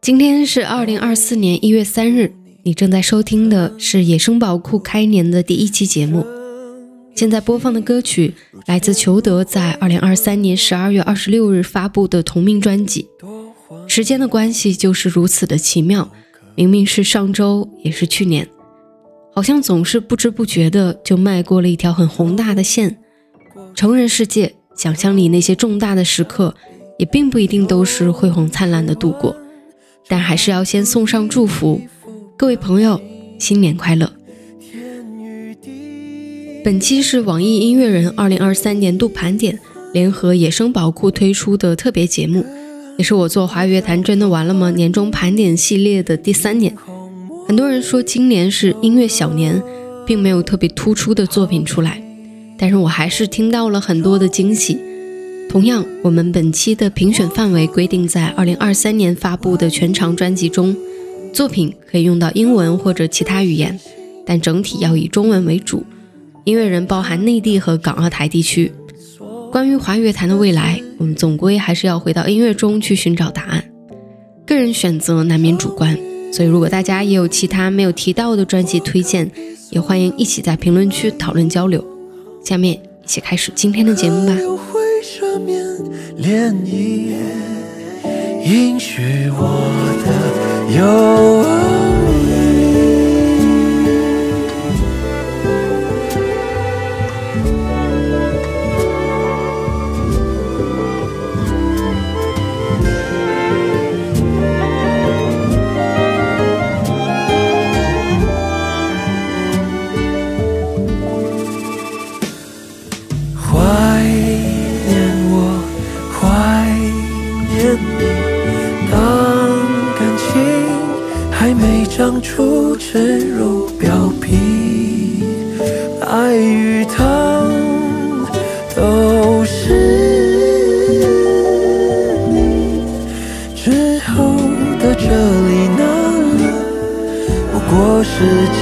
今天是二零二四年一月三日，你正在收听的是野生宝库开年的第一期节目。现在播放的歌曲来自裘德在二零二三年十二月二十六日发布的同名专辑。时间的关系就是如此的奇妙，明明是上周，也是去年，好像总是不知不觉的就迈过了一条很宏大的线。成人世界，想象里那些重大的时刻，也并不一定都是辉煌灿烂的度过。但还是要先送上祝福，各位朋友，新年快乐！本期是网易音乐人二零二三年度盘点联合野生宝库推出的特别节目，也是我做华语乐坛真的完了吗年终盘点系列的第三年。很多人说今年是音乐小年，并没有特别突出的作品出来，但是我还是听到了很多的惊喜。同样，我们本期的评选范围规定在二零二三年发布的全长专辑中，作品可以用到英文或者其他语言，但整体要以中文为主。音乐人包含内地和港澳台地区。关于华语乐坛的未来，我们总归还是要回到音乐中去寻找答案。个人选择难免主观，所以如果大家也有其他没有提到的专辑推荐，也欢迎一起在评论区讨论交流。下面一起开始今天的节目吧。涟漪，允许我的忧。长出沉入表皮，爱与疼都是你。之后的这里那里，不过是继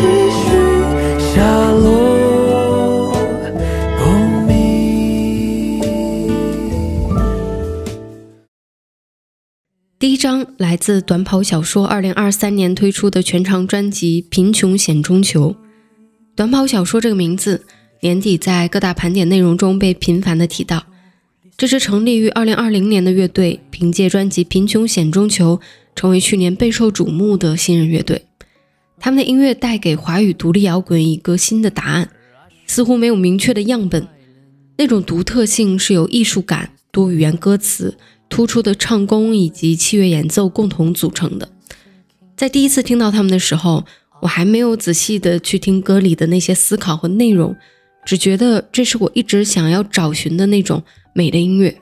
自短跑小说二零二三年推出的全长专辑《贫穷险中求》。短跑小说这个名字，年底在各大盘点内容中被频繁的提到。这支成立于二零二零年的乐队，凭借专辑《贫穷险中求》成为去年备受瞩目的新人乐队。他们的音乐带给华语独立摇滚一个新的答案，似乎没有明确的样本，那种独特性是由艺术感、多语言歌词。突出的唱功以及器乐演奏共同组成的。在第一次听到他们的时候，我还没有仔细的去听歌里的那些思考和内容，只觉得这是我一直想要找寻的那种美的音乐。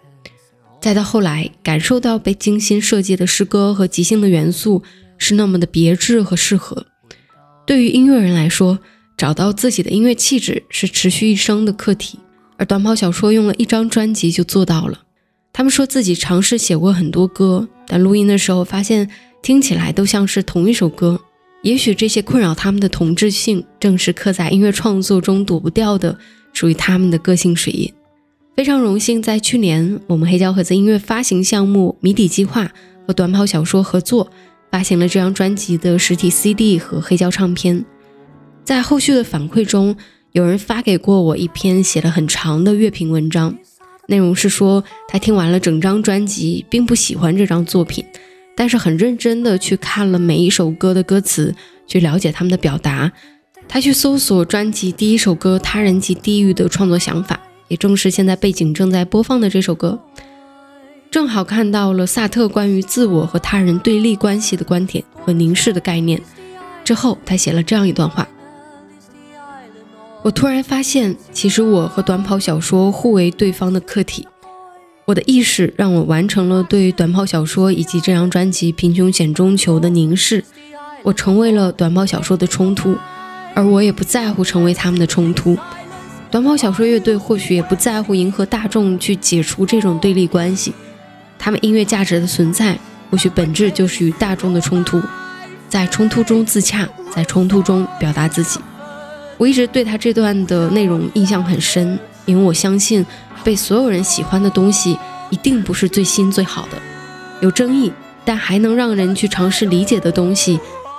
再到后来，感受到被精心设计的诗歌和即兴的元素是那么的别致和适合。对于音乐人来说，找到自己的音乐气质是持续一生的课题，而短跑小说用了一张专辑就做到了。他们说自己尝试写过很多歌，但录音的时候发现听起来都像是同一首歌。也许这些困扰他们的同质性，正是刻在音乐创作中躲不掉的属于他们的个性水印。非常荣幸，在去年我们黑胶盒子音乐发行项目谜底计划和短跑小说合作，发行了这张专辑的实体 CD 和黑胶唱片。在后续的反馈中，有人发给过我一篇写了很长的乐评文章。内容是说，他听完了整张专辑，并不喜欢这张作品，但是很认真的去看了每一首歌的歌词，去了解他们的表达。他去搜索专辑第一首歌《他人及地狱》的创作想法，也正是现在背景正在播放的这首歌，正好看到了萨特关于自我和他人对立关系的观点和凝视的概念。之后，他写了这样一段话。我突然发现，其实我和短跑小说互为对方的客体。我的意识让我完成了对短跑小说以及这张专辑《贫穷险中求》的凝视。我成为了短跑小说的冲突，而我也不在乎成为他们的冲突。短跑小说乐队或许也不在乎迎合大众去解除这种对立关系。他们音乐价值的存在，或许本质就是与大众的冲突，在冲突中自洽，在冲突中表达自己。我一直对他这段的内容印象很深，因为我相信，被所有人喜欢的东西一定不是最新最好的，有争议但还能让人去尝试理解的东西，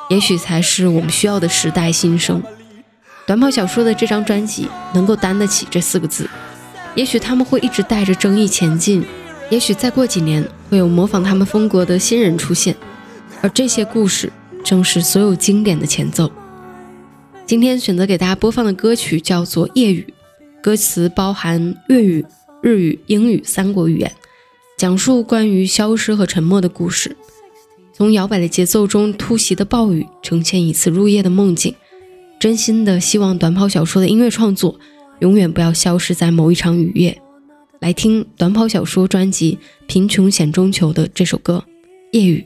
也许才是我们需要的时代新生。短跑小说的这张专辑能够担得起这四个字，也许他们会一直带着争议前进。也许再过几年，会有模仿他们风格的新人出现，而这些故事正是所有经典的前奏。今天选择给大家播放的歌曲叫做《夜雨》，歌词包含粤语、日语、英语三国语言，讲述关于消失和沉默的故事。从摇摆的节奏中突袭的暴雨，呈现一次入夜的梦境。真心的希望短跑小说的音乐创作永远不要消失在某一场雨夜。来听短跑小说专辑《贫穷险中求》的这首歌《夜雨》。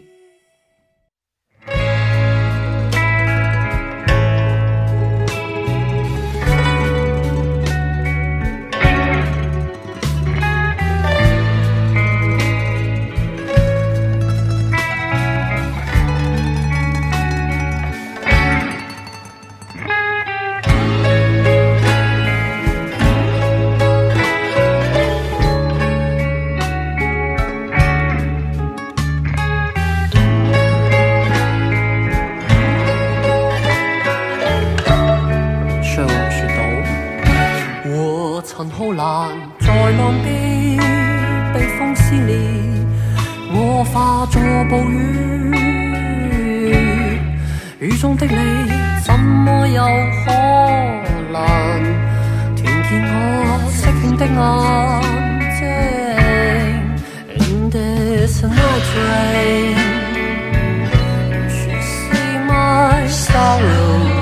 好难在浪边被风撕裂，我化作暴雨，雨中的你，怎么有可能听见我失敬的眼睛？In this night rain, you should see my sorrow.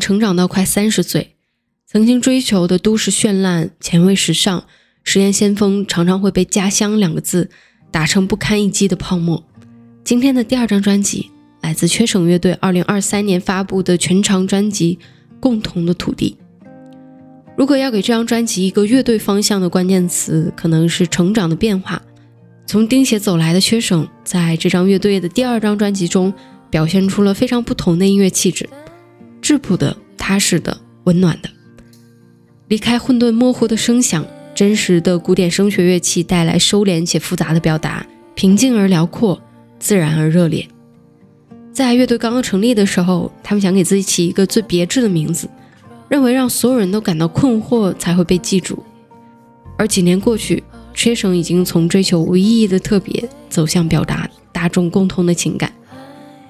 成长到快三十岁，曾经追求的都市绚烂、前卫时尚、实验先锋，常常会被“家乡”两个字打成不堪一击的泡沫。今天的第二张专辑来自缺省乐队二零二三年发布的全长专辑《共同的土地》。如果要给这张专辑一个乐队方向的关键词，可能是成长的变化。从钉鞋走来的缺省，在这张乐队的第二张专辑中，表现出了非常不同的音乐气质。质朴的、踏实的、温暖的，离开混沌模糊的声响，真实的古典声学乐器带来收敛且复杂的表达，平静而辽阔，自然而热烈。在乐队刚刚成立的时候，他们想给自己起一个最别致的名字，认为让所有人都感到困惑才会被记住。而几年过去，缺省已经从追求无意义的特别，走向表达大众共通的情感。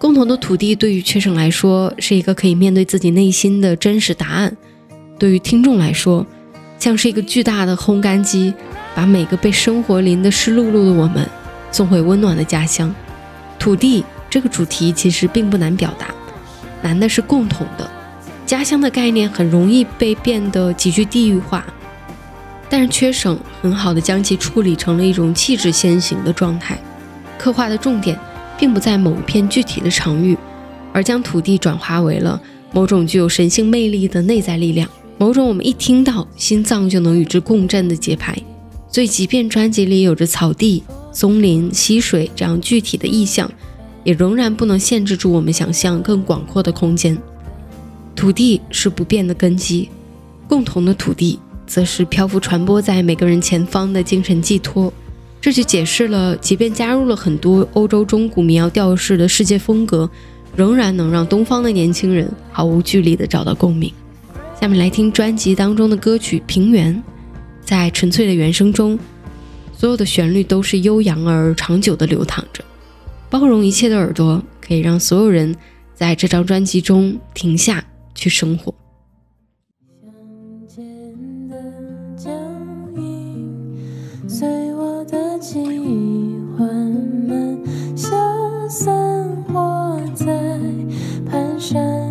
共同的土地对于缺省来说是一个可以面对自己内心的真实答案，对于听众来说，像是一个巨大的烘干机，把每个被生活淋得湿漉漉的我们送回温暖的家乡。土地这个主题其实并不难表达，难的是共同的。家乡的概念很容易被变得极具地域化，但是缺省很好的将其处理成了一种气质先行的状态，刻画的重点。并不在某一片具体的场域，而将土地转化为了某种具有神性魅力的内在力量，某种我们一听到心脏就能与之共振的节拍。所以，即便专辑里有着草地、松林、溪水这样具体的意象，也仍然不能限制住我们想象更广阔的空间。土地是不变的根基，共同的土地则是漂浮传播在每个人前方的精神寄托。这就解释了，即便加入了很多欧洲中古民谣调式的世界风格，仍然能让东方的年轻人毫无距离地找到共鸣。下面来听专辑当中的歌曲《平原》，在纯粹的原声中，所有的旋律都是悠扬而长久地流淌着，包容一切的耳朵，可以让所有人在这张专辑中停下去生活。记忆缓慢消散我在蹒跚。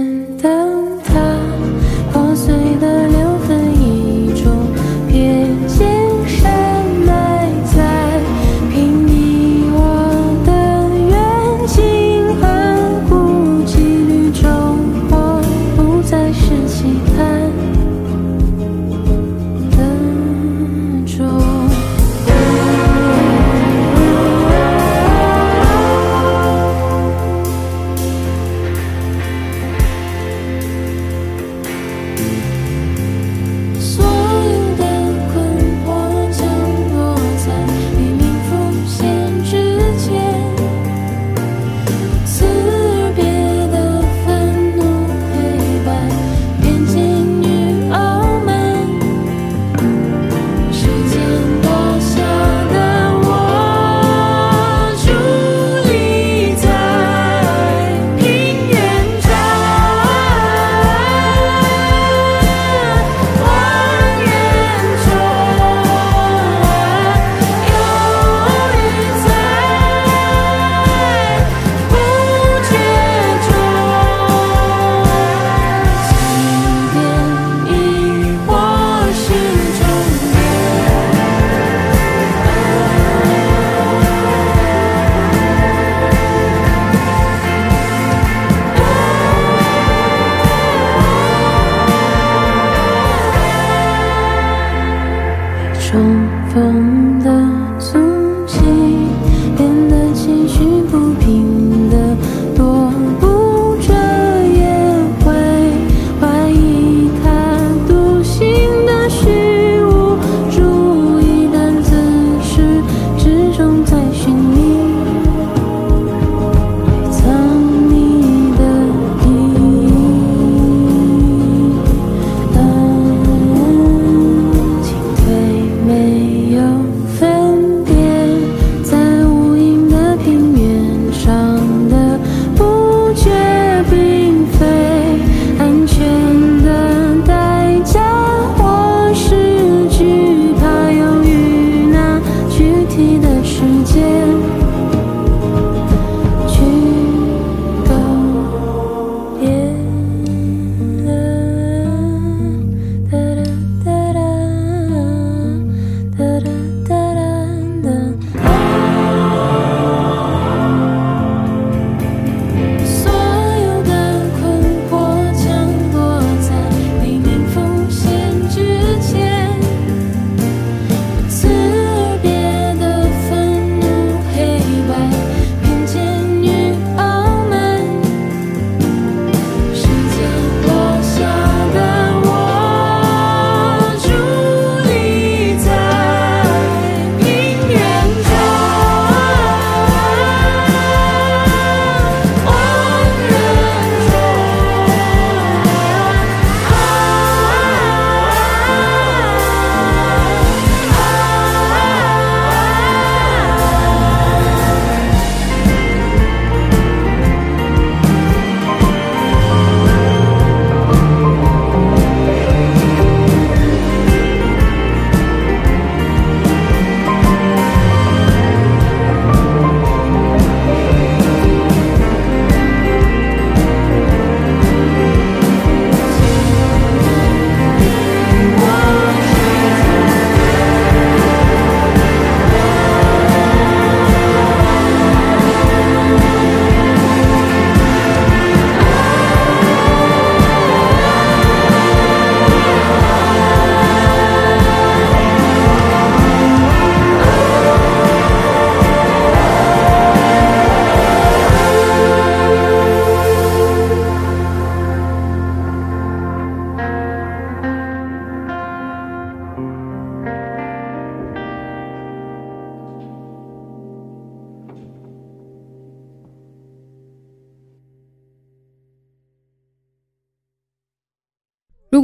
in the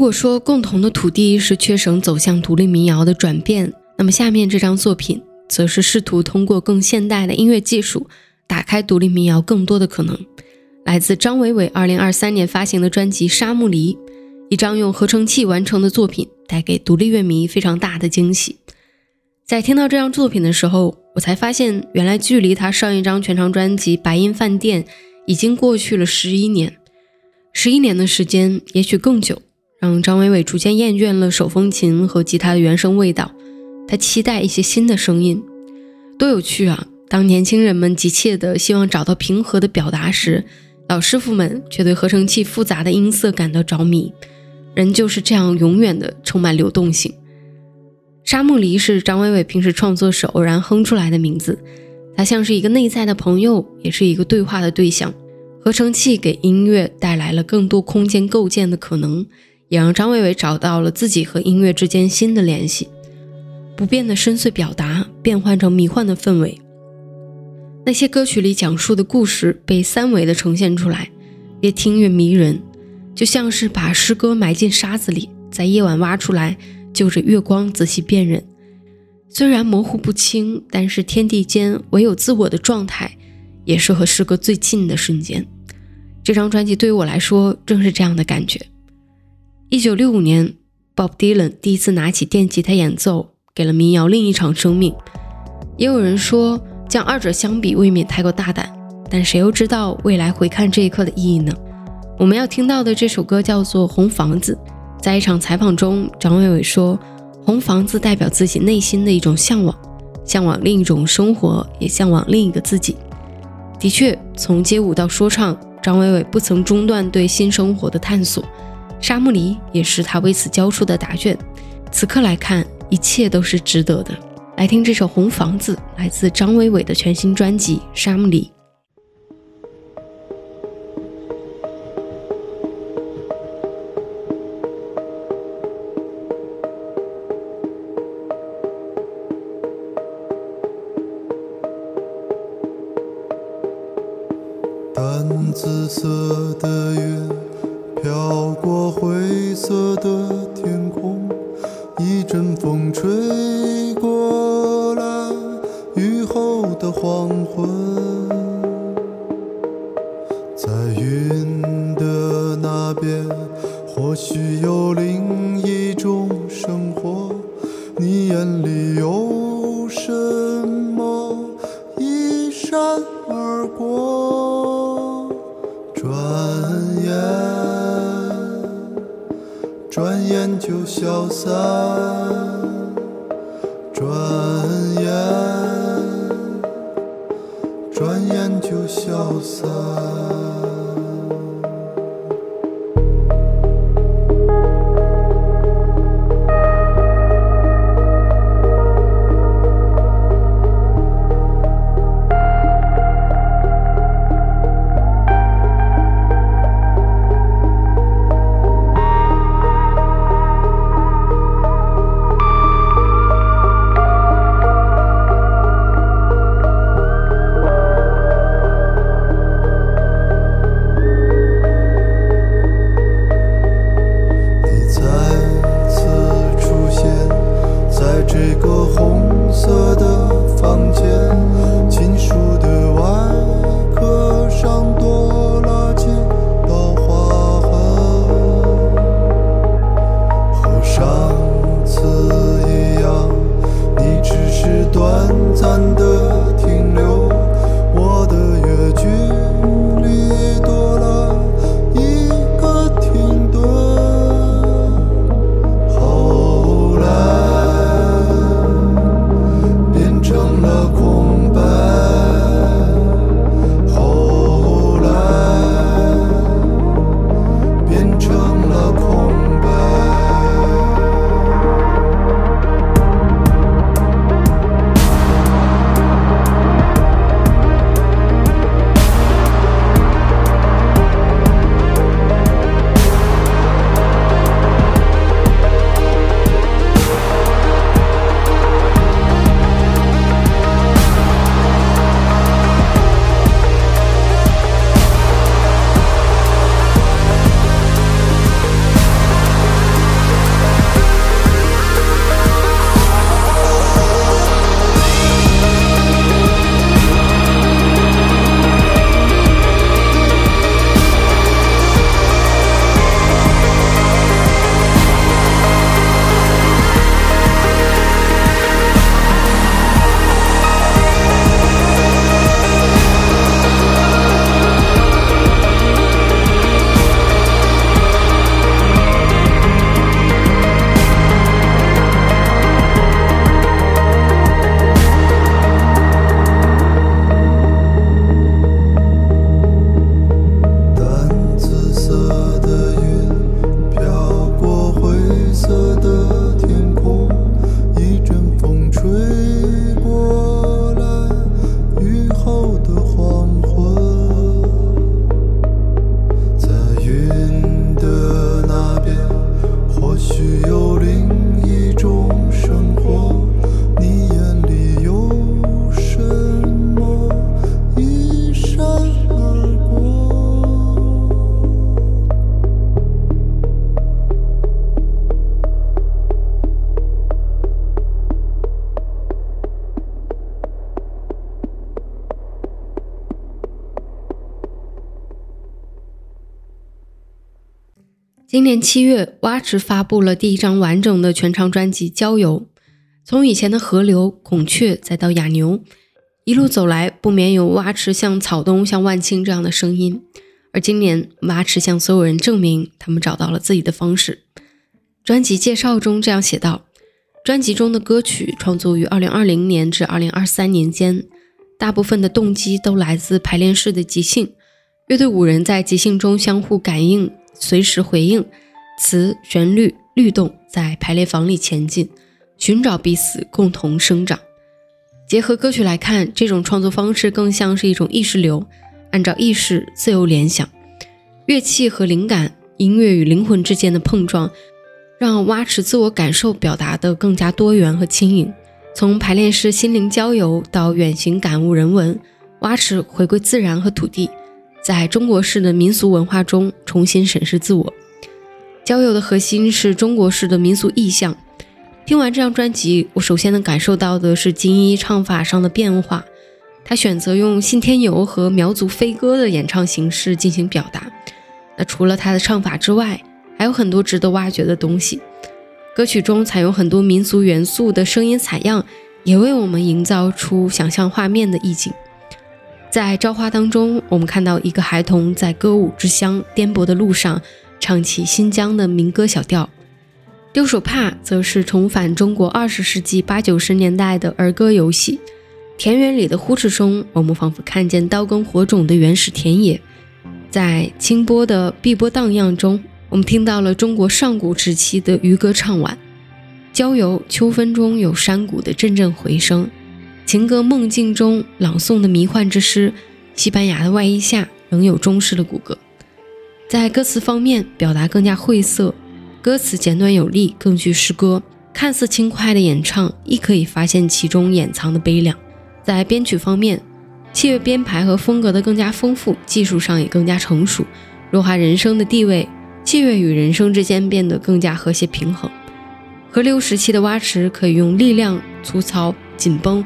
如果说共同的土地是缺省走向独立民谣的转变，那么下面这张作品则是试图通过更现代的音乐技术，打开独立民谣更多的可能。来自张伟伟2023年发行的专辑《沙木里》，一张用合成器完成的作品，带给独立乐迷非常大的惊喜。在听到这张作品的时候，我才发现，原来距离他上一张全长专辑《白银饭店》已经过去了十一年。十一年的时间，也许更久，让张伟伟逐渐厌倦了手风琴和吉他的原声味道。他期待一些新的声音，多有趣啊！当年轻人们急切地希望找到平和的表达时，老师傅们却对合成器复杂的音色感到着迷。人就是这样，永远的充满流动性。沙漠里是张伟伟平时创作时偶然哼出来的名字，它像是一个内在的朋友，也是一个对话的对象。合成器给音乐带来了更多空间构建的可能，也让张伟伟找到了自己和音乐之间新的联系。不变的深邃表达变换成迷幻的氛围，那些歌曲里讲述的故事被三维的呈现出来，越听越迷人，就像是把诗歌埋进沙子里，在夜晚挖出来，就着月光仔细辨认。虽然模糊不清，但是天地间唯有自我的状态，也是和诗歌最近的瞬间。这张专辑对于我来说正是这样的感觉。一九六五年，Bob Dylan 第一次拿起电吉他演奏，给了民谣另一场生命。也有人说，将二者相比未免太过大胆，但谁又知道未来回看这一刻的意义呢？我们要听到的这首歌叫做《红房子》。在一场采访中，张伟伟说：“红房子代表自己内心的一种向往，向往另一种生活，也向往另一个自己。”的确，从街舞到说唱。张伟伟不曾中断对新生活的探索，沙木里也是他为此交出的答卷。此刻来看，一切都是值得的。来听这首《红房子》，来自张伟伟的全新专辑《沙木里》。就消散，转眼，转眼就消散。年七月，蛙池发布了第一张完整的全长专辑《郊游》。从以前的河流、孔雀，再到哑牛，一路走来，不免有蛙池像草东、像万青这样的声音。而今年，蛙池向所有人证明，他们找到了自己的方式。专辑介绍中这样写道：专辑中的歌曲创作于2020年至2023年间，大部分的动机都来自排练室的即兴。乐队五人在即兴中相互感应。随时回应，词、旋律、律动，在排练房里前进，寻找彼此，共同生长。结合歌曲来看，这种创作方式更像是一种意识流，按照意识自由联想，乐器和灵感，音乐与灵魂之间的碰撞，让蛙池自我感受表达的更加多元和轻盈。从排练室心灵郊游到远行感悟人文，蛙池回归自然和土地。在中国式的民俗文化中重新审视自我，交游的核心是中国式的民俗意象。听完这张专辑，我首先能感受到的是金一唱法上的变化。他选择用信天游和苗族飞歌的演唱形式进行表达。那除了他的唱法之外，还有很多值得挖掘的东西。歌曲中采用很多民族元素的声音采样，也为我们营造出想象画面的意境。在《朝花》当中，我们看到一个孩童在歌舞之乡颠簸的路上，唱起新疆的民歌小调。丢手帕则是重返中国二十世纪八九十年代的儿歌游戏。田园里的呼哧声，我们仿佛看见刀耕火种的原始田野。在清波的碧波荡漾中，我们听到了中国上古时期的渔歌唱晚。郊游秋分中有山谷的阵阵回声。情歌梦境中朗诵的迷幻之诗，西班牙的外衣下仍有中式的骨骼。在歌词方面，表达更加晦涩，歌词简短有力，更具诗歌。看似轻快的演唱，亦可以发现其中掩藏的悲凉。在编曲方面，器乐编排和风格的更加丰富，技术上也更加成熟。弱化人声的地位，器乐与人声之间变得更加和谐平衡。河流时期的蛙池可以用力量、粗糙、紧绷。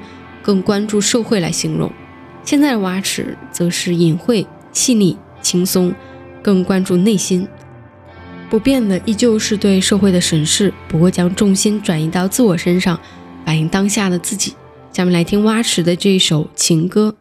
更关注社会来形容，现在的蛙池则是隐晦、细腻、轻松，更关注内心。不变的依旧是对社会的审视，不过将重心转移到自我身上，反映当下的自己。下面来听蛙池的这一首情歌。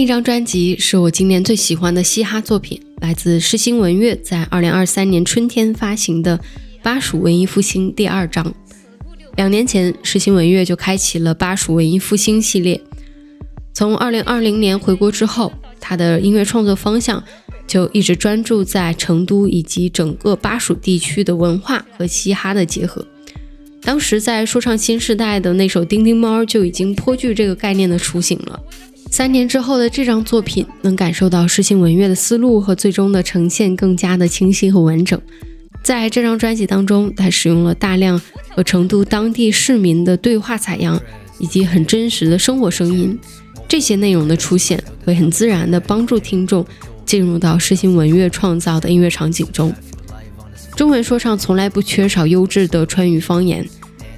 一张专辑是我今年最喜欢的嘻哈作品，来自诗心文乐在二零二三年春天发行的《巴蜀文艺复兴》第二章。两年前，诗心文乐就开启了巴蜀文艺复兴系列。从二零二零年回国之后，他的音乐创作方向就一直专注在成都以及整个巴蜀地区的文化和嘻哈的结合。当时在说唱新时代的那首《叮叮猫》就已经颇具这个概念的雏形了。三年之后的这张作品，能感受到诗心文乐的思路和最终的呈现更加的清晰和完整。在这张专辑当中，他使用了大量和成都当地市民的对话采样，以及很真实的生活声音。这些内容的出现，会很自然地帮助听众进入到诗心文乐创造的音乐场景中。中文说唱从来不缺少优质的川渝方言。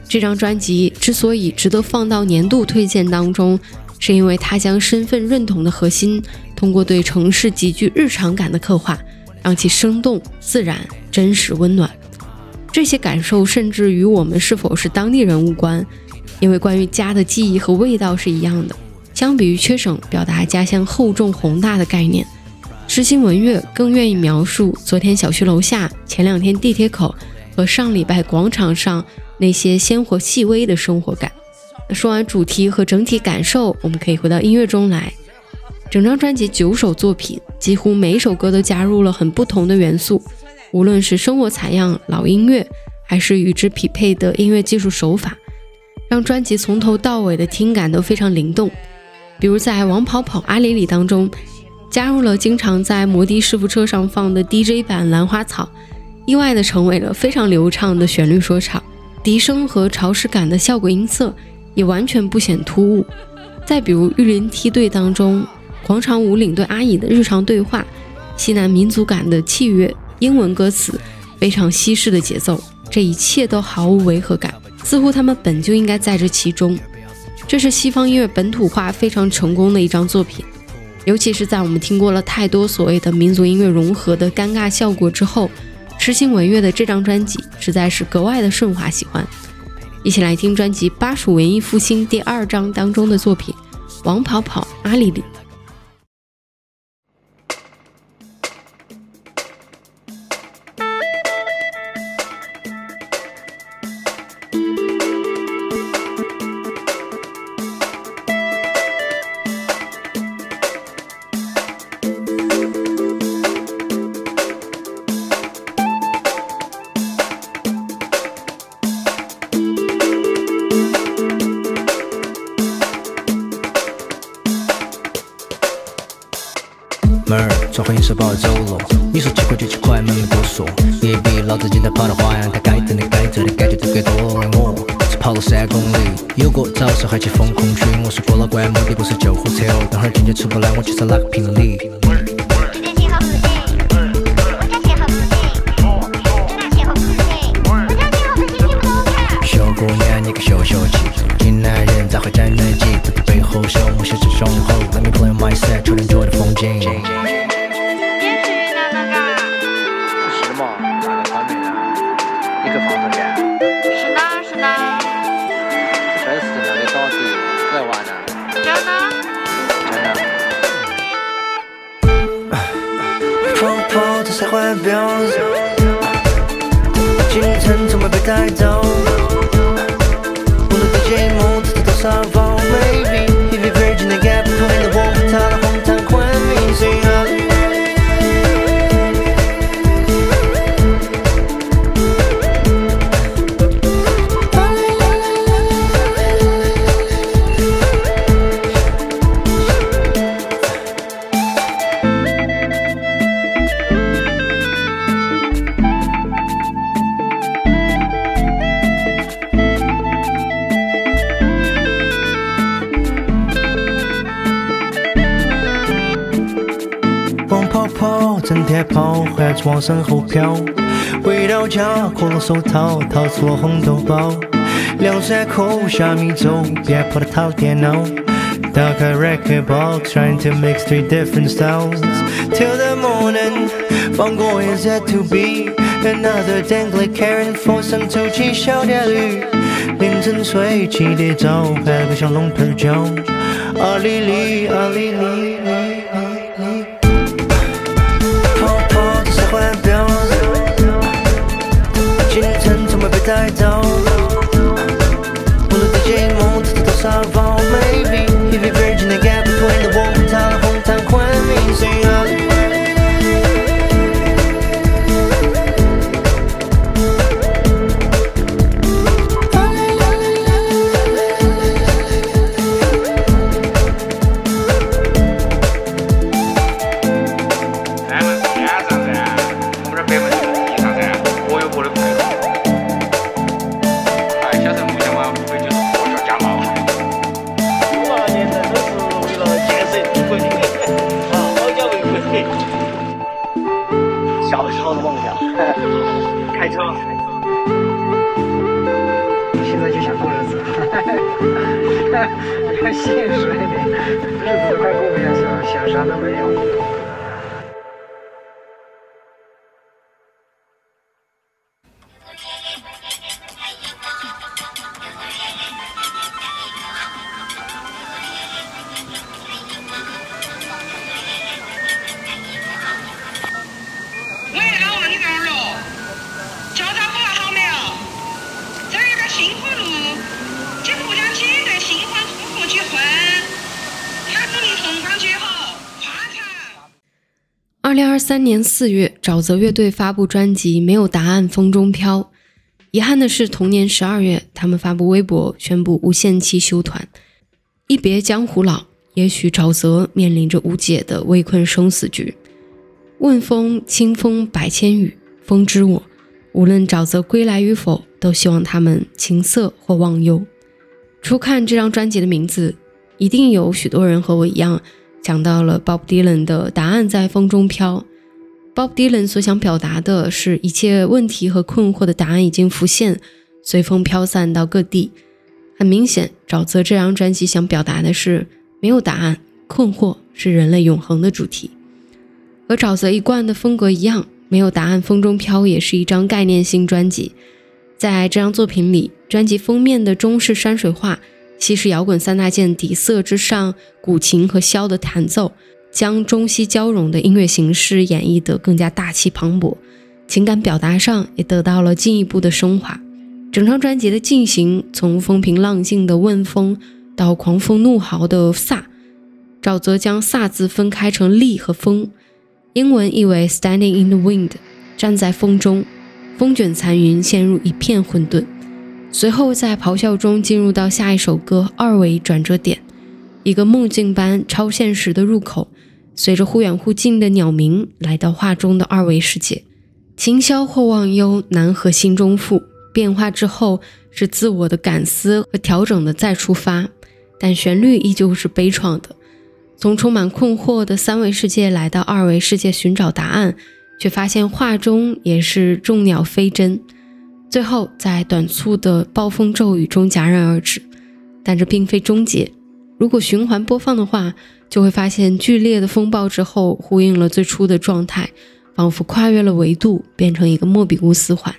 这张专辑之所以值得放到年度推荐当中。是因为他将身份认同的核心通过对城市极具日常感的刻画，让其生动、自然、真实、温暖。这些感受甚至与我们是否是当地人无关，因为关于家的记忆和味道是一样的。相比于缺省表达家乡厚重宏大的概念，诗心文乐更愿意描述昨天小区楼下、前两天地铁口和上礼拜广场上那些鲜活细微的生活感。说完主题和整体感受，我们可以回到音乐中来。整张专辑九首作品，几乎每一首歌都加入了很不同的元素，无论是生活采样、老音乐，还是与之匹配的音乐技术手法，让专辑从头到尾的听感都非常灵动。比如在《王跑跑阿里里》当中，加入了经常在摩的师傅车上放的 DJ 版《兰花草》，意外的成为了非常流畅的旋律说唱，笛声和潮湿感的效果音色。也完全不显突兀。再比如《玉林梯队》当中，广场舞领队阿姨的日常对话，西南民族感的器乐，英文歌词，非常西式的节奏，这一切都毫无违和感，似乎他们本就应该在这其中。这是西方音乐本土化非常成功的一张作品，尤其是在我们听过了太多所谓的民族音乐融合的尴尬效果之后，痴心文乐的这张专辑实在是格外的顺滑喜欢。一起来听专辑《巴蜀文艺复兴》第二章当中的作品《王跑跑阿里里》。给多了。我只跑了三公里，有个早上还去封控区。我说过了关，目的不是救护车哦。等会儿进去出不来，我去找哪个评理？身后飘。回到家，脱了手套，掏出了红豆包。两三口虾米粥，别破了套电脑。打开 record box，trying to mix three different styles till the morning。放过 is yet to be another dangling carrot for some 透气小电驴。凌晨睡起得早，拍个小龙头脚。阿里里，阿里里，要现实一点，日子快过不下去了，想啥都没有。三年四月，沼泽乐队发布专辑《没有答案，风中飘》。遗憾的是，同年十二月，他们发布微博宣布无限期休团。一别江湖老，也许沼泽面临着无解的围困生死局。问风清风百千语，风知我。无论沼泽归来与否，都希望他们琴瑟或忘忧。初看这张专辑的名字，一定有许多人和我一样想到了 Bob Dylan 的《答案在风中飘》。Bob Dylan 所想表达的是一切问题和困惑的答案已经浮现，随风飘散到各地。很明显，沼泽这张专辑想表达的是没有答案，困惑是人类永恒的主题。和沼泽一贯的风格一样，没有答案，风中飘也是一张概念性专辑。在这张作品里，专辑封面的中式山水画，西式摇滚三大件底色之上，古琴和箫的弹奏，将中西交融的音乐形式演绎得更加大气磅礴，情感表达上也得到了进一步的升华。整张专辑的进行，从风平浪静的问风，到狂风怒号的飒，沼泽将飒字分开成力和风。英文意为 “standing in the wind”，站在风中，风卷残云，陷入一片混沌。随后在咆哮中进入到下一首歌二维转折点，一个梦境般超现实的入口。随着忽远忽近的鸟鸣，来到画中的二维世界。琴箫或忘忧，难和心中赋。变化之后是自我的感思和调整的再出发，但旋律依旧是悲怆的。从充满困惑的三维世界来到二维世界寻找答案，却发现画中也是众鸟飞真。最后在短促的暴风骤雨中戛然而止，但这并非终结。如果循环播放的话，就会发现剧烈的风暴之后呼应了最初的状态，仿佛跨越了维度，变成一个莫比乌斯环。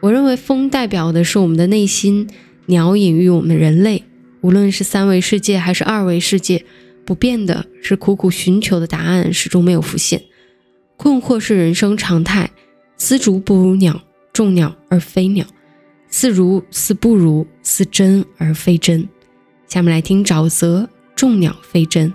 我认为风代表的是我们的内心，鸟隐喻我们人类。无论是三维世界还是二维世界，不变的是苦苦寻求的答案始终没有浮现。困惑是人生常态，丝竹不如鸟，众鸟而非鸟，似如似不如，似真而非真。下面来听沼泽，众鸟飞争。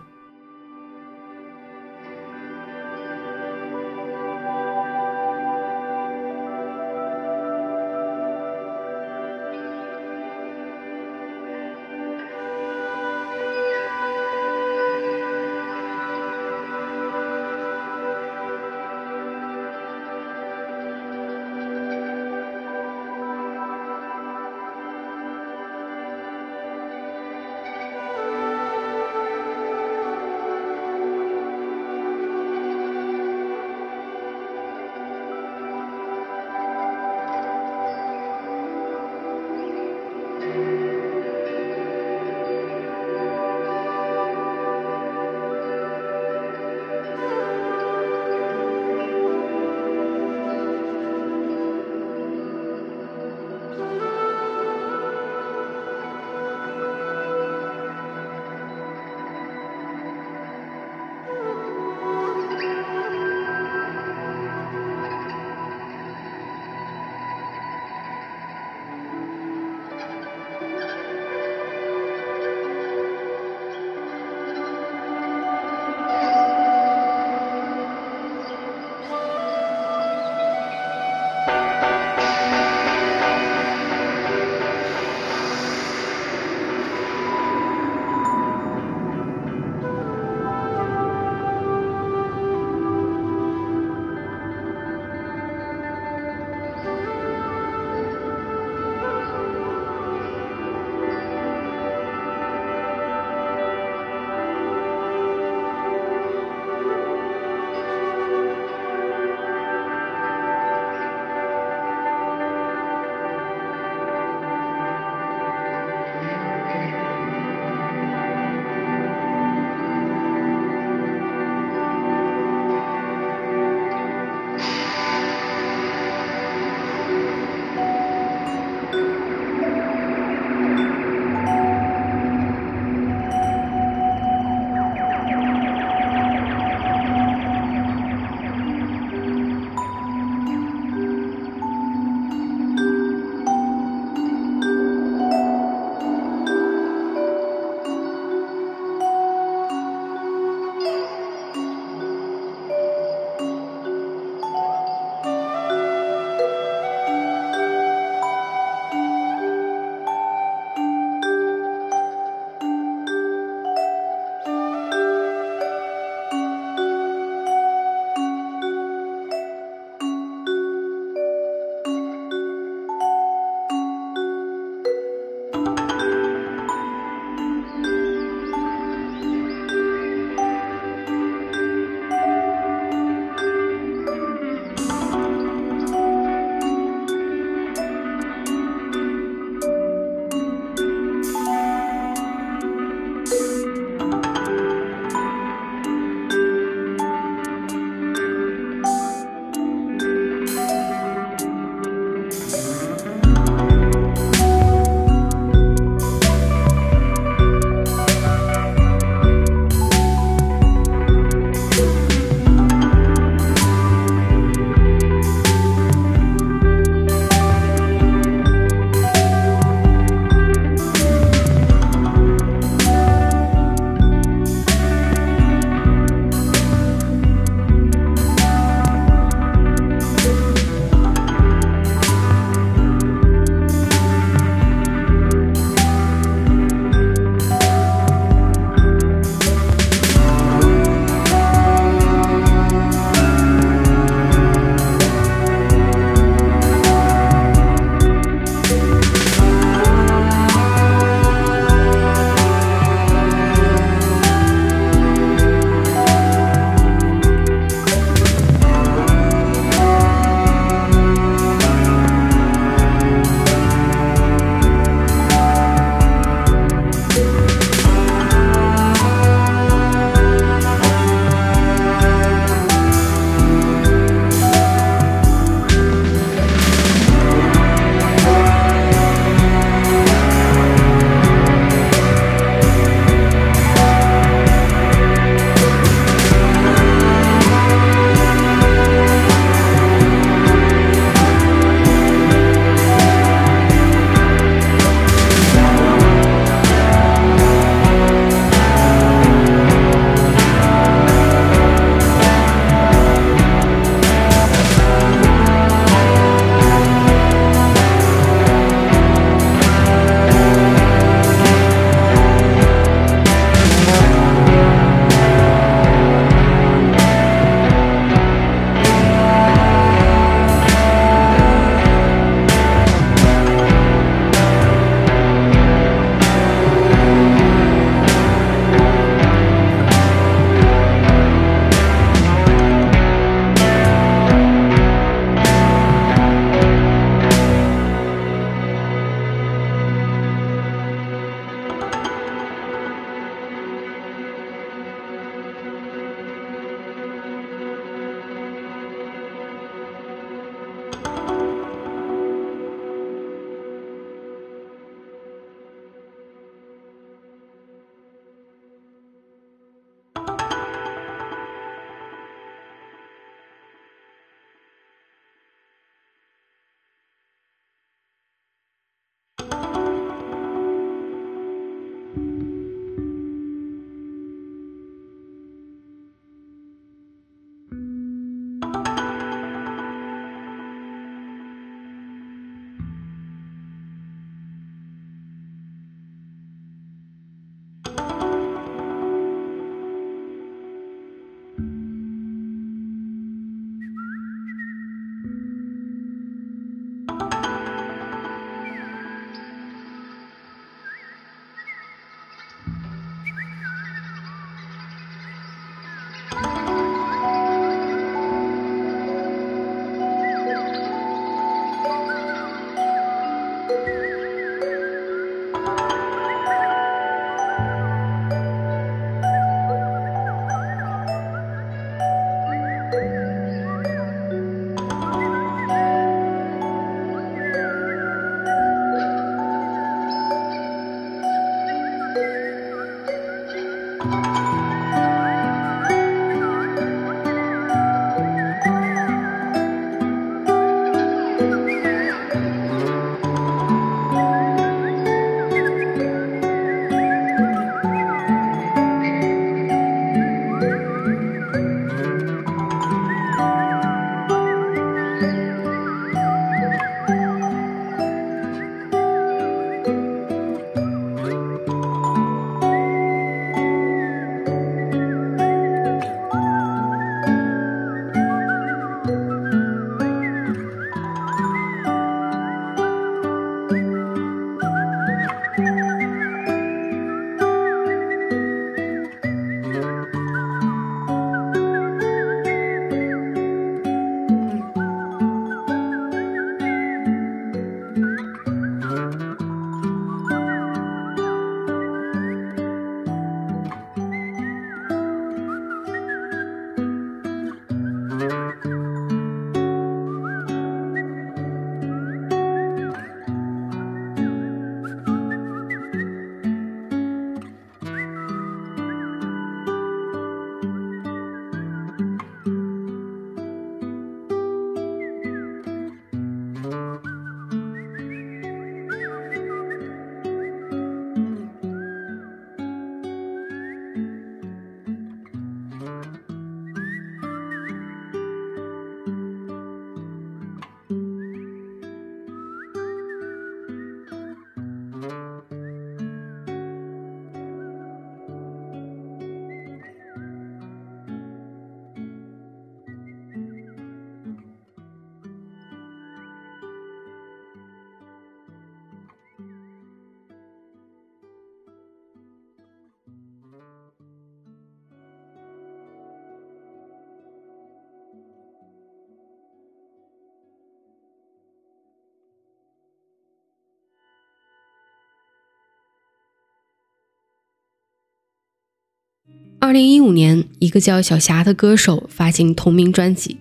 二零一五年，一个叫小霞的歌手发行同名专辑，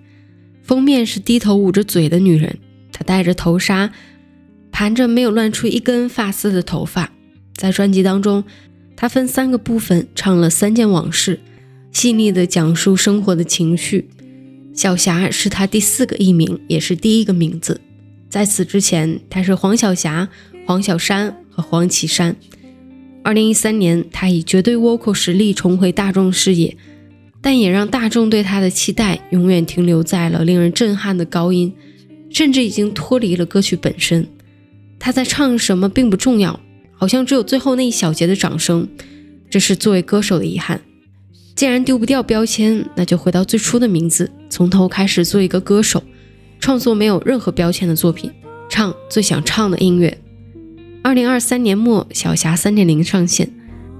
封面是低头捂着嘴的女人，她戴着头纱，盘着没有乱出一根发丝的头发。在专辑当中，她分三个部分唱了三件往事，细腻地讲述生活的情绪。小霞是她第四个艺名，也是第一个名字。在此之前，她是黄小霞、黄小山和黄绮珊。二零一三年，他以绝对 vocal 实力重回大众视野，但也让大众对他的期待永远停留在了令人震撼的高音，甚至已经脱离了歌曲本身。他在唱什么并不重要，好像只有最后那一小节的掌声。这是作为歌手的遗憾。既然丢不掉标签，那就回到最初的名字，从头开始做一个歌手，创作没有任何标签的作品，唱最想唱的音乐。二零二三年末，小霞三点零上线。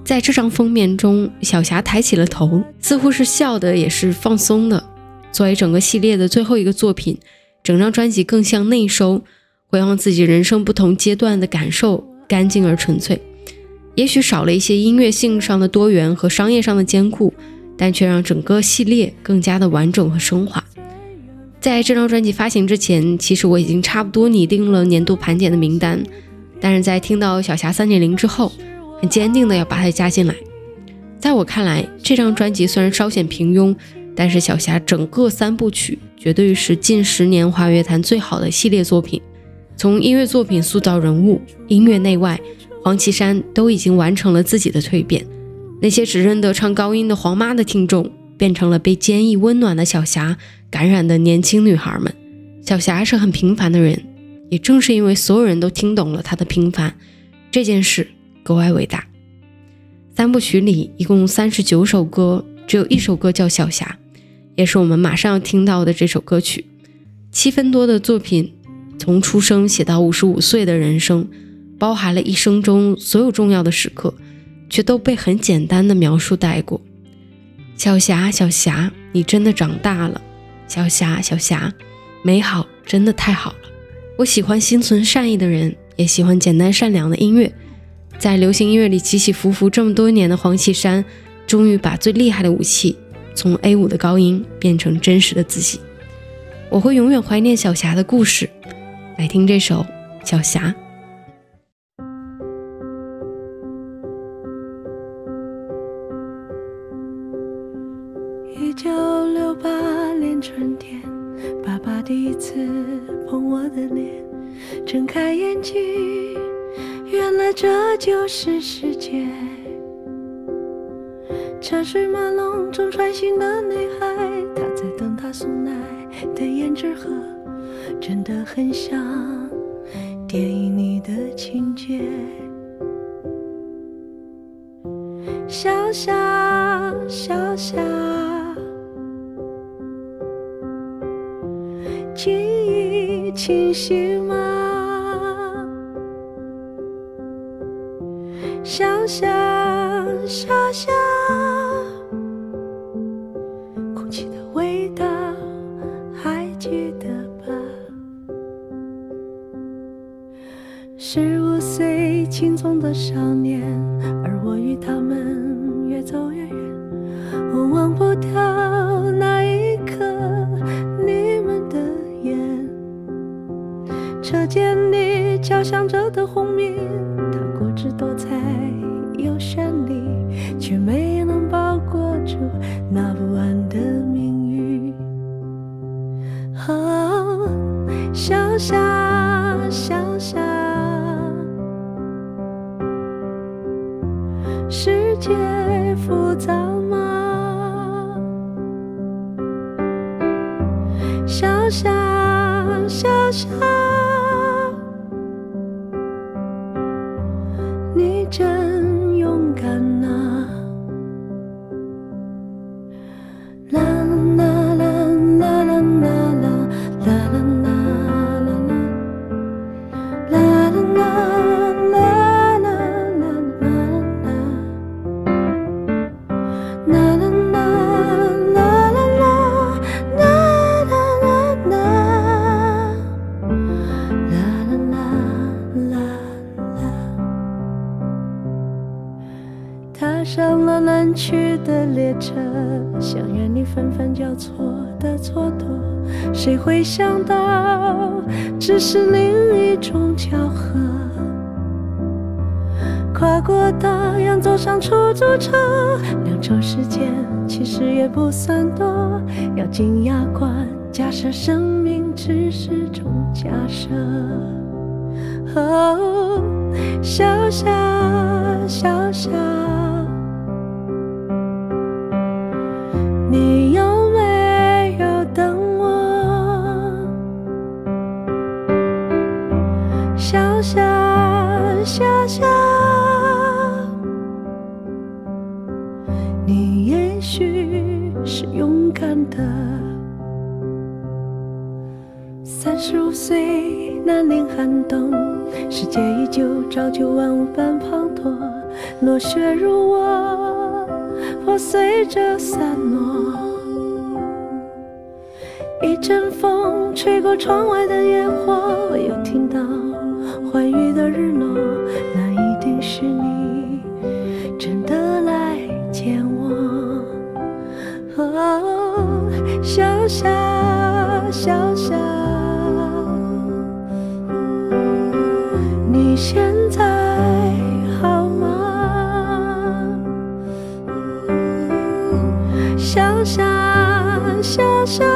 在这张封面中，小霞抬起了头，似乎是笑的，也是放松的。作为整个系列的最后一个作品，整张专辑更像内收，回望自己人生不同阶段的感受，干净而纯粹。也许少了一些音乐性上的多元和商业上的兼顾，但却让整个系列更加的完整和升华。在这张专辑发行之前，其实我已经差不多拟定了年度盘点的名单。但是在听到小霞三点零之后，很坚定的要把它加进来。在我看来，这张专辑虽然稍显平庸，但是小霞整个三部曲绝对是近十年华乐坛最好的系列作品。从音乐作品塑造人物，音乐内外，黄绮珊都已经完成了自己的蜕变。那些只认得唱高音的黄妈的听众，变成了被坚毅温暖的小霞感染的年轻女孩们。小霞是很平凡的人。也正是因为所有人都听懂了他的平凡，这件事格外伟大。三部曲里一共三十九首歌，只有一首歌叫《小霞》，也是我们马上要听到的这首歌曲。七分多的作品，从出生写到五十五岁的人生，包含了一生中所有重要的时刻，却都被很简单的描述带过。小霞，小霞，你真的长大了。小霞，小霞，美好真的太好了。我喜欢心存善意的人，也喜欢简单善良的音乐。在流行音乐里起起伏伏这么多年的黄绮珊，终于把最厉害的武器从 A 五的高音变成真实的自己。我会永远怀念小霞的故事。来听这首《小霞》。一九六八年春天，第一次。碰我的脸，睁开眼睛，原来这就是世界。车水马龙中穿行的女孩，她在等他送奶的胭脂盒，真的很像电影里的情节。小霞，小记忆。清晰吗？小小小小，空气的味道还记得吧？十五岁青葱的少年，而我与他们越走越远，我忘不掉那一刻。车间里敲响着的轰鸣，它果汁多彩又绚丽，却没能包裹住那不安的命运。哦，小霞，小霞，世界浮躁吗？小霞，小霞。的列车，想愿你纷纷交错的蹉跎，谁会想到只是另一种巧合。跨过大洋，走上出租车，两周时间其实也不算多。咬紧牙关，假设生命只是种假设。哦，小小小小，岁那年寒冬，世界依旧朝九晚五般滂沱，落雪如我，破碎着散落。一阵风吹过窗外的烟火，又听到欢愉的日落，那一定是你真的来见我。哦，小小小小。现在好吗？想想，想想，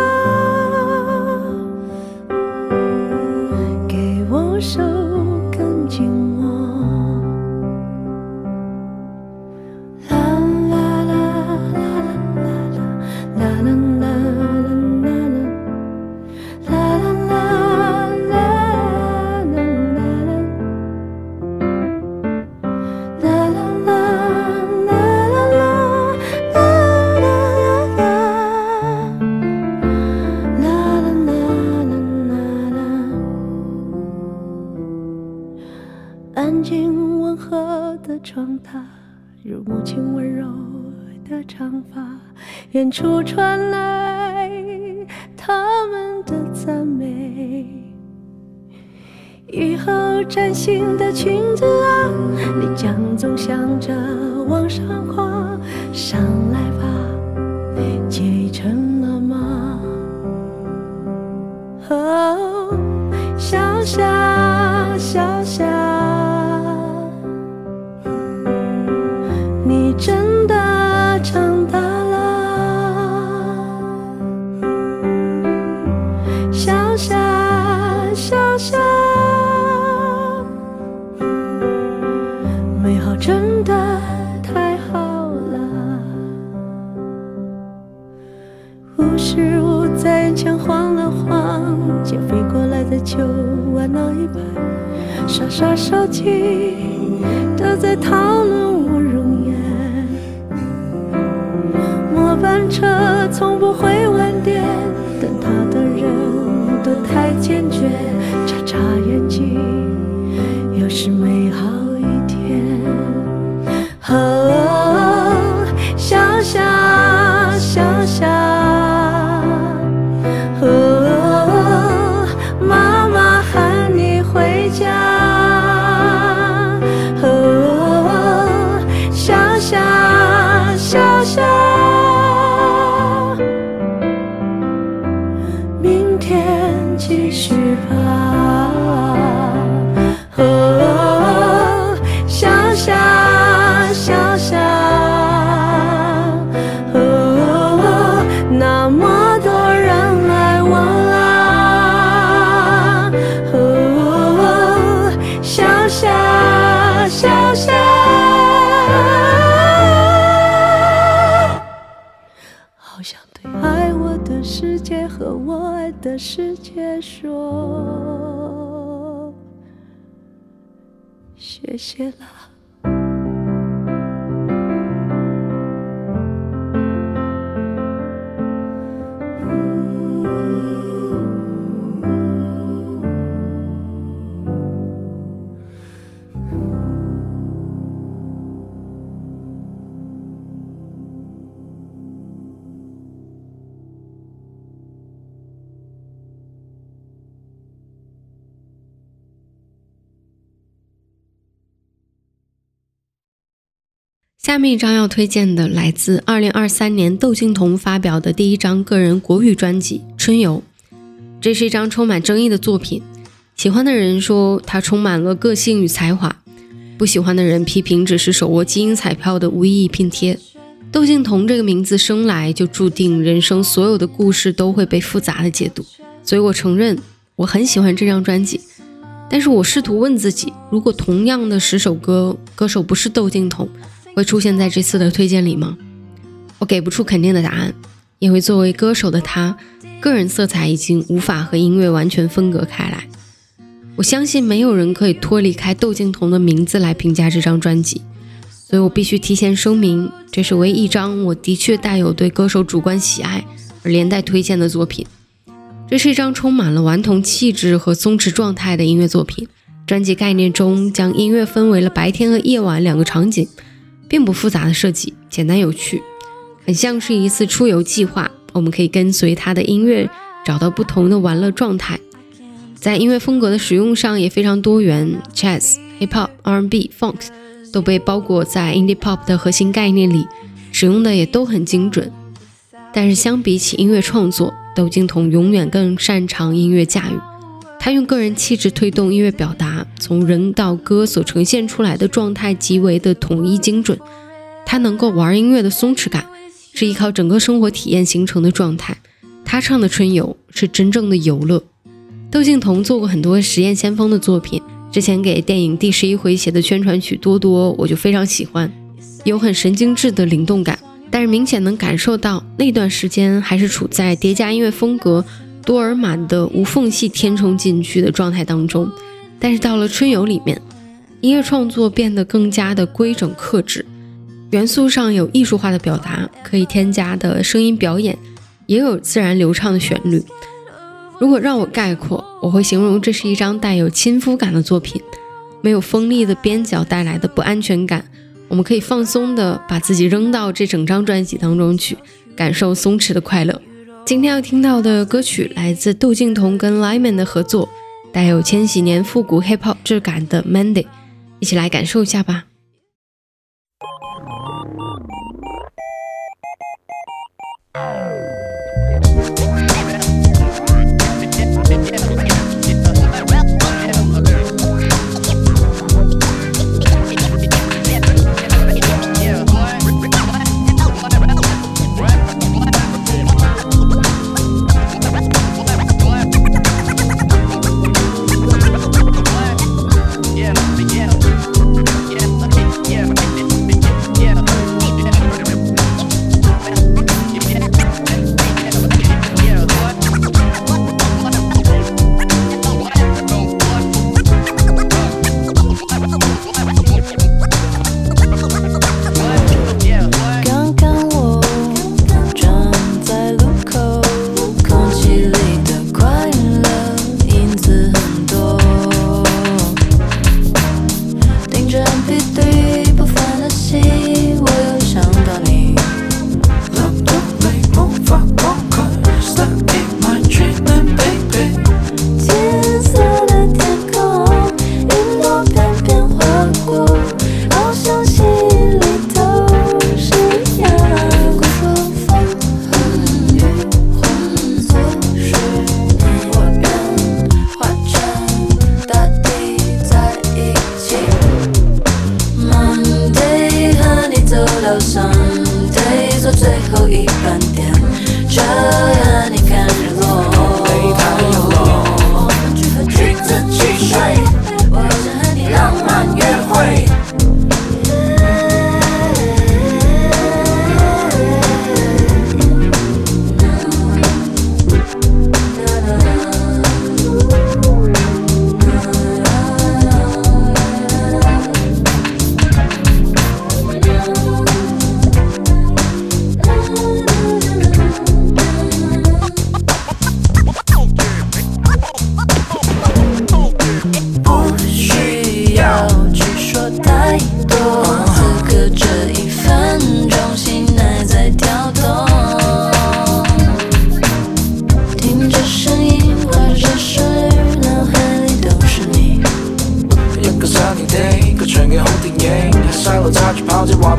和的床榻，如母亲温柔的长发，远处传来他们的赞美。雨后崭新的裙子啊，你将总想着往上跨，上来吧，结成了吗？哦，小小小小，傻傻，手机都在讨论我容颜。末班车从不会晚点，等他的人都太坚决，眨眨眼睛，又是美好一天。下面一张要推荐的来自2023年窦靖童发表的第一张个人国语专辑《春游》，这是一张充满争议的作品。喜欢的人说它充满了个性与才华，不喜欢的人批评只是手握基因彩票的无意义拼贴。窦靖童这个名字生来就注定人生所有的故事都会被复杂的解读，所以我承认我很喜欢这张专辑。但是我试图问自己，如果同样的十首歌，歌手不是窦靖童，会出现在这次的推荐里吗？我给不出肯定的答案，因为作为歌手的他，个人色彩已经无法和音乐完全分隔开来。我相信没有人可以脱离开窦靖童的名字来评价这张专辑，所以我必须提前声明，这是唯一一张我的确带有对歌手主观喜爱而连带推荐的作品。这是一张充满了顽童气质和松弛状态的音乐作品。专辑概念中将音乐分为了白天和夜晚两个场景，并不复杂的设计，简单有趣，很像是一次出游计划。我们可以跟随他的音乐找到不同的玩乐状态。在音乐风格的使用上也非常多元，jazz、hip hop、R&B、funk 都被包裹在 indie pop 的核心概念里，使用的也都很精准。但是相比起音乐创作，窦靖童永远更擅长音乐驾驭。他用个人气质推动音乐表达，从人到歌所呈现出来的状态极为的统一精准。他能够玩音乐的松弛感，是依靠整个生活体验形成的状态。他唱的《春游》是真正的游乐。窦靖童做过很多实验先锋的作品，之前给电影《第十一回》写的宣传曲《多多》，我就非常喜欢，有很神经质的灵动感。但是明显能感受到那段时间还是处在叠加音乐风格多尔玛的无缝隙填充进去的状态当中。但是到了春游里面，音乐创作变得更加的规整克制，元素上有艺术化的表达，可以添加的声音表演，也有自然流畅的旋律。如果让我概括，我会形容这是一张带有亲肤感的作品，没有锋利的边角带来的不安全感。我们可以放松的把自己扔到这整张专辑当中去，感受松弛的快乐。今天要听到的歌曲来自杜静彤跟 Lyman 的合作，带有千禧年复古 Hip Hop 质感的 Mandy 一起来感受一下吧。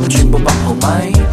全部白好咪。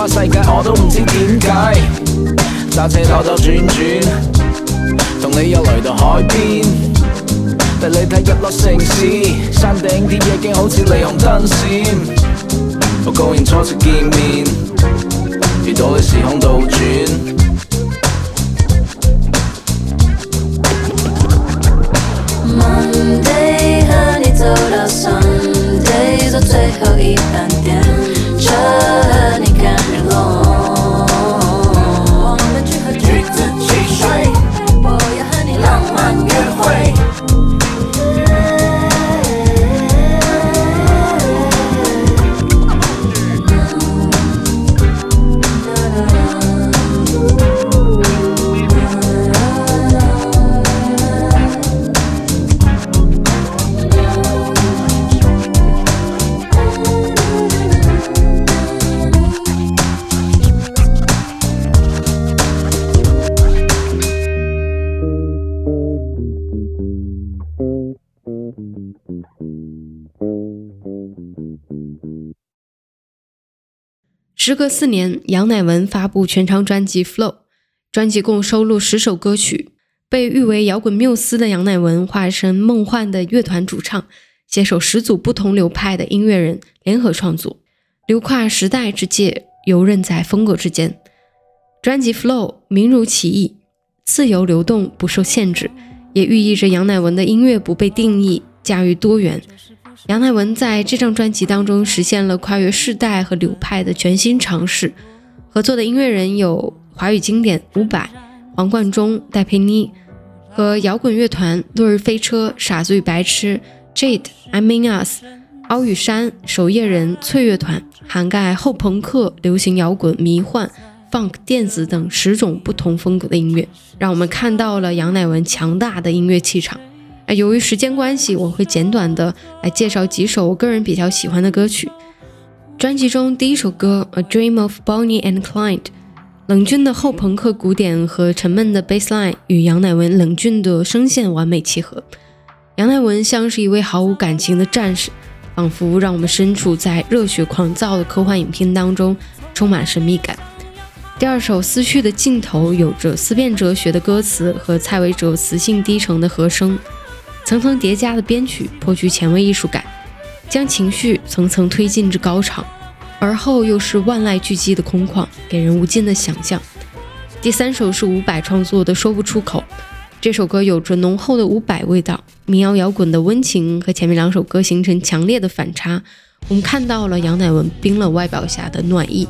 花世界我都唔知点解。揸车兜兜转转，同你又嚟到海边，带你睇日落城市，山顶啲夜景好似霓虹灯闪，我高兴初次见面，遇到你时空倒转。时隔四年，杨乃文发布全长专辑《Flow》，专辑共收录十首歌曲。被誉为摇滚缪斯的杨乃文，化身梦幻的乐团主唱，携手十组不同流派的音乐人联合创作，流跨时代之界，游刃在风格之间。专辑《Flow》名如其意，自由流动，不受限制，也寓意着杨乃文的音乐不被定义，驾驭多元。杨乃文在这张专辑当中实现了跨越世代和流派的全新尝试。合作的音乐人有华语经典伍佰、黄贯中、戴佩妮，和摇滚乐团落日飞车、傻子与白痴、Jade、I Mean Us、奥羽山、守夜人、翠乐团，涵盖后朋克、流行摇滚、迷幻、funk、电子等十种不同风格的音乐，让我们看到了杨乃文强大的音乐气场。由于时间关系，我会简短的来介绍几首我个人比较喜欢的歌曲。专辑中第一首歌《A Dream of Bonnie and Clyde》，冷峻的后朋克鼓点和沉闷的 bassline 与杨乃文冷峻的声线完美契合。杨乃文像是一位毫无感情的战士，仿佛让我们身处在热血狂躁的科幻影片当中，充满神秘感。第二首《思绪的尽头》有着思辨哲学的歌词和蔡维哲磁性低沉的和声。层层叠加的编曲颇具前卫艺术感，将情绪层层推进至高潮，而后又是万籁俱寂的空旷，给人无尽的想象。第三首是伍佰创作的《说不出口》，这首歌有着浓厚的伍佰味道，民谣摇滚的温情和前面两首歌形成强烈的反差。我们看到了杨乃文冰冷外表下的暖意。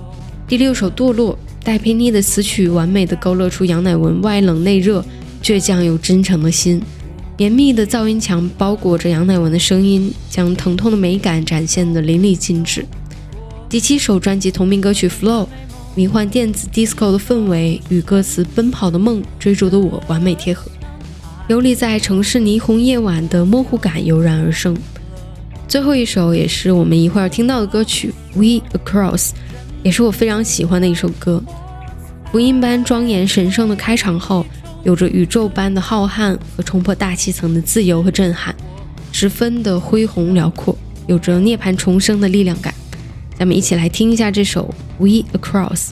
第六首《堕落》，戴佩妮的词曲完美的勾勒出杨乃文外冷内热、倔强又真诚的心。绵密的噪音墙包裹着杨乃文的声音，将疼痛的美感展现得淋漓尽致。第七首专辑同名歌曲《Flow》，迷幻电子 disco 的氛围与歌词“奔跑的梦，追逐的我”完美贴合，游离在城市霓虹夜晚的模糊感油然而生。最后一首也是我们一会儿听到的歌曲《We Across》，也是我非常喜欢的一首歌。福音般庄严神圣的开场后。有着宇宙般的浩瀚和冲破大气层的自由和震撼，十分的恢宏辽阔，有着涅槃重生的力量感。咱们一起来听一下这首《We Across》。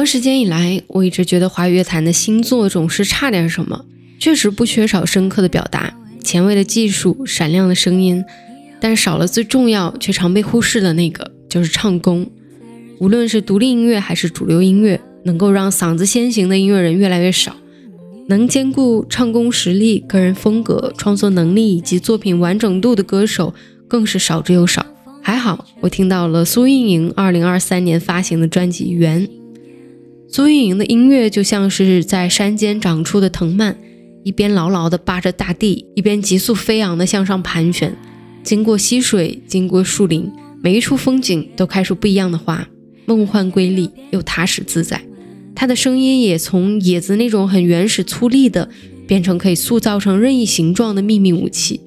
长时间以来，我一直觉得华语乐坛的新作总是差点什么，确实不缺少深刻的表达、前卫的技术、闪亮的声音，但少了最重要却常被忽视的那个，就是唱功。无论是独立音乐还是主流音乐，能够让嗓子先行的音乐人越来越少，能兼顾唱功实力、个人风格、创作能力以及作品完整度的歌手更是少之又少。还好，我听到了苏运莹2023年发行的专辑《缘》。苏运莹的音乐就像是在山间长出的藤蔓，一边牢牢地扒着大地，一边急速飞扬地向上盘旋。经过溪水，经过树林，每一处风景都开出不一样的花，梦幻瑰丽又踏实自在。她的声音也从野子那种很原始粗粝的，变成可以塑造成任意形状的秘密武器。《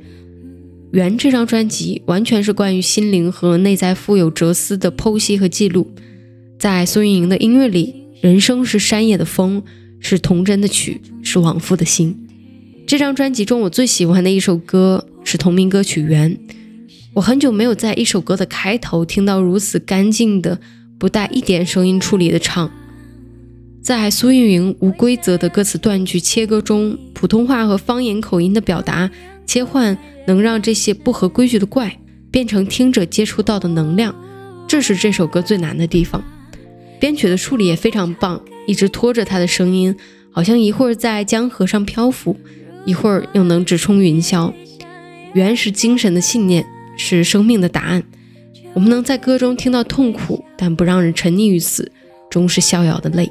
缘》这张专辑完全是关于心灵和内在富有哲思的剖析和记录。在苏运莹的音乐里。人生是山野的风，是童真的曲，是往复的心。这张专辑中，我最喜欢的一首歌是同名歌曲《缘》。我很久没有在一首歌的开头听到如此干净的、不带一点声音处理的唱。在苏运莹无规则的歌词断句切割中，普通话和方言口音的表达切换，能让这些不合规矩的怪变成听者接触到的能量。这是这首歌最难的地方。编曲的处理也非常棒，一直拖着他的声音，好像一会儿在江河上漂浮，一会儿又能直冲云霄。原始精神的信念，是生命的答案。我们能在歌中听到痛苦，但不让人沉溺于此，终是逍遥的泪。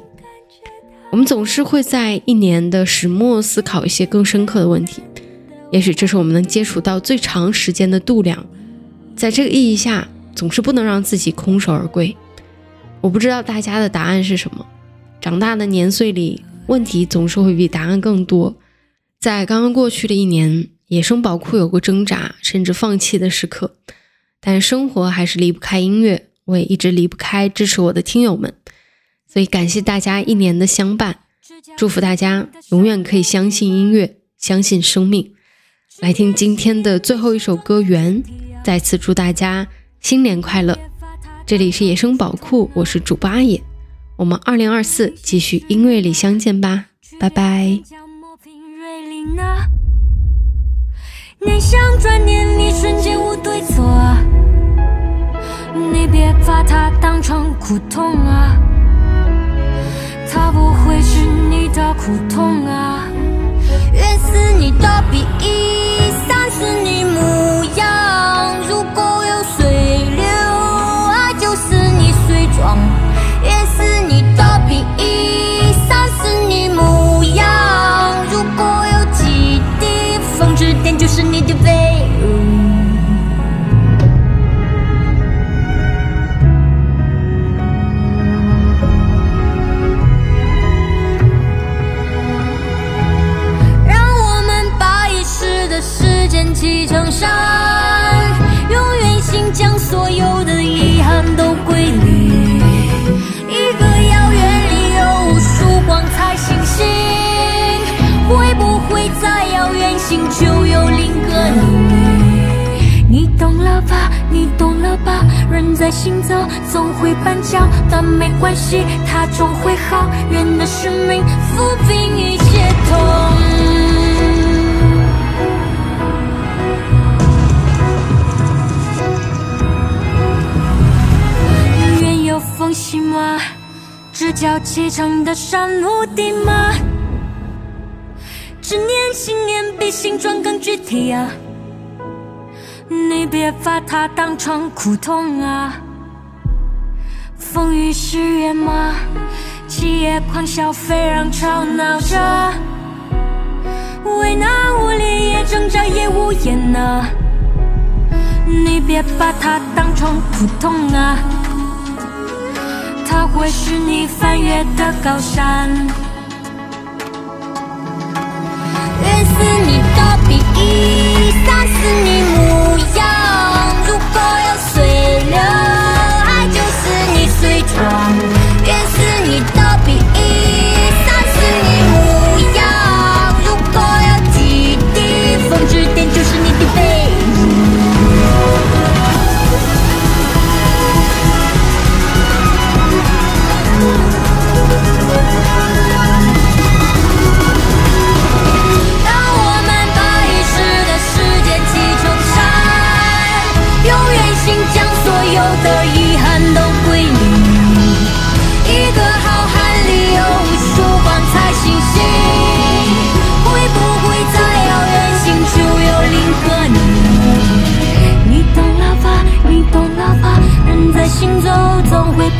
我们总是会在一年的始末思考一些更深刻的问题，也许这是我们能接触到最长时间的度量。在这个意义下，总是不能让自己空手而归。我不知道大家的答案是什么。长大的年岁里，问题总是会比答案更多。在刚刚过去的一年，野生宝库有过挣扎甚至放弃的时刻，但生活还是离不开音乐，我也一直离不开支持我的听友们。所以感谢大家一年的相伴，祝福大家永远可以相信音乐，相信生命。来听今天的最后一首歌《缘》，再次祝大家新年快乐。这里是野生宝库，我是主播阿野，我们二零二四继续音乐里相见吧，拜拜。念想转念，你瞬间无对错啊！你别把它当成苦痛啊，它不会是你的苦痛啊。愿似你的笔意，散似你山，用远行将所有的遗憾都归零。一个遥远里有曙光才星星，会不会在遥远星就有另个你，你懂了吧？你懂了吧？人在行走，总会绊脚，但没关系，它终会好。人的生命抚平一切痛。愿有缝隙吗？只叫启程的山路地吗？执念、信念比形状更具体啊！你别把它当成苦痛啊！风雨是月吗？七夜狂笑，飞让吵闹着，为难无力也挣扎也无言啊！你别把它当成苦痛啊！它会是你翻越的高山。是你的笔意，散似你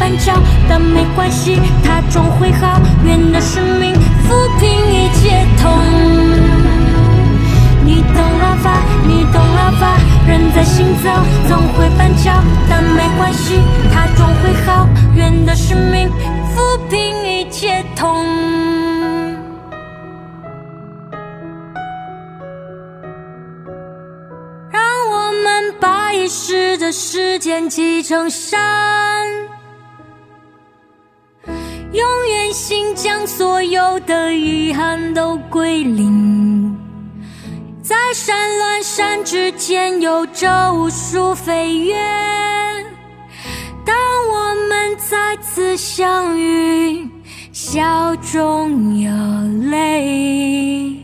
绊脚，但没关系，它终会好。愿的生命抚平一切痛。你懂了吧？你懂了吧？人在行走，总会绊脚，但没关系，它终会好。愿的生命抚平一切痛。让我们把一世的时间积成山，心将所有的遗憾都归零。在山峦山之间，有着无数飞跃。当我们再次相遇，笑中有泪。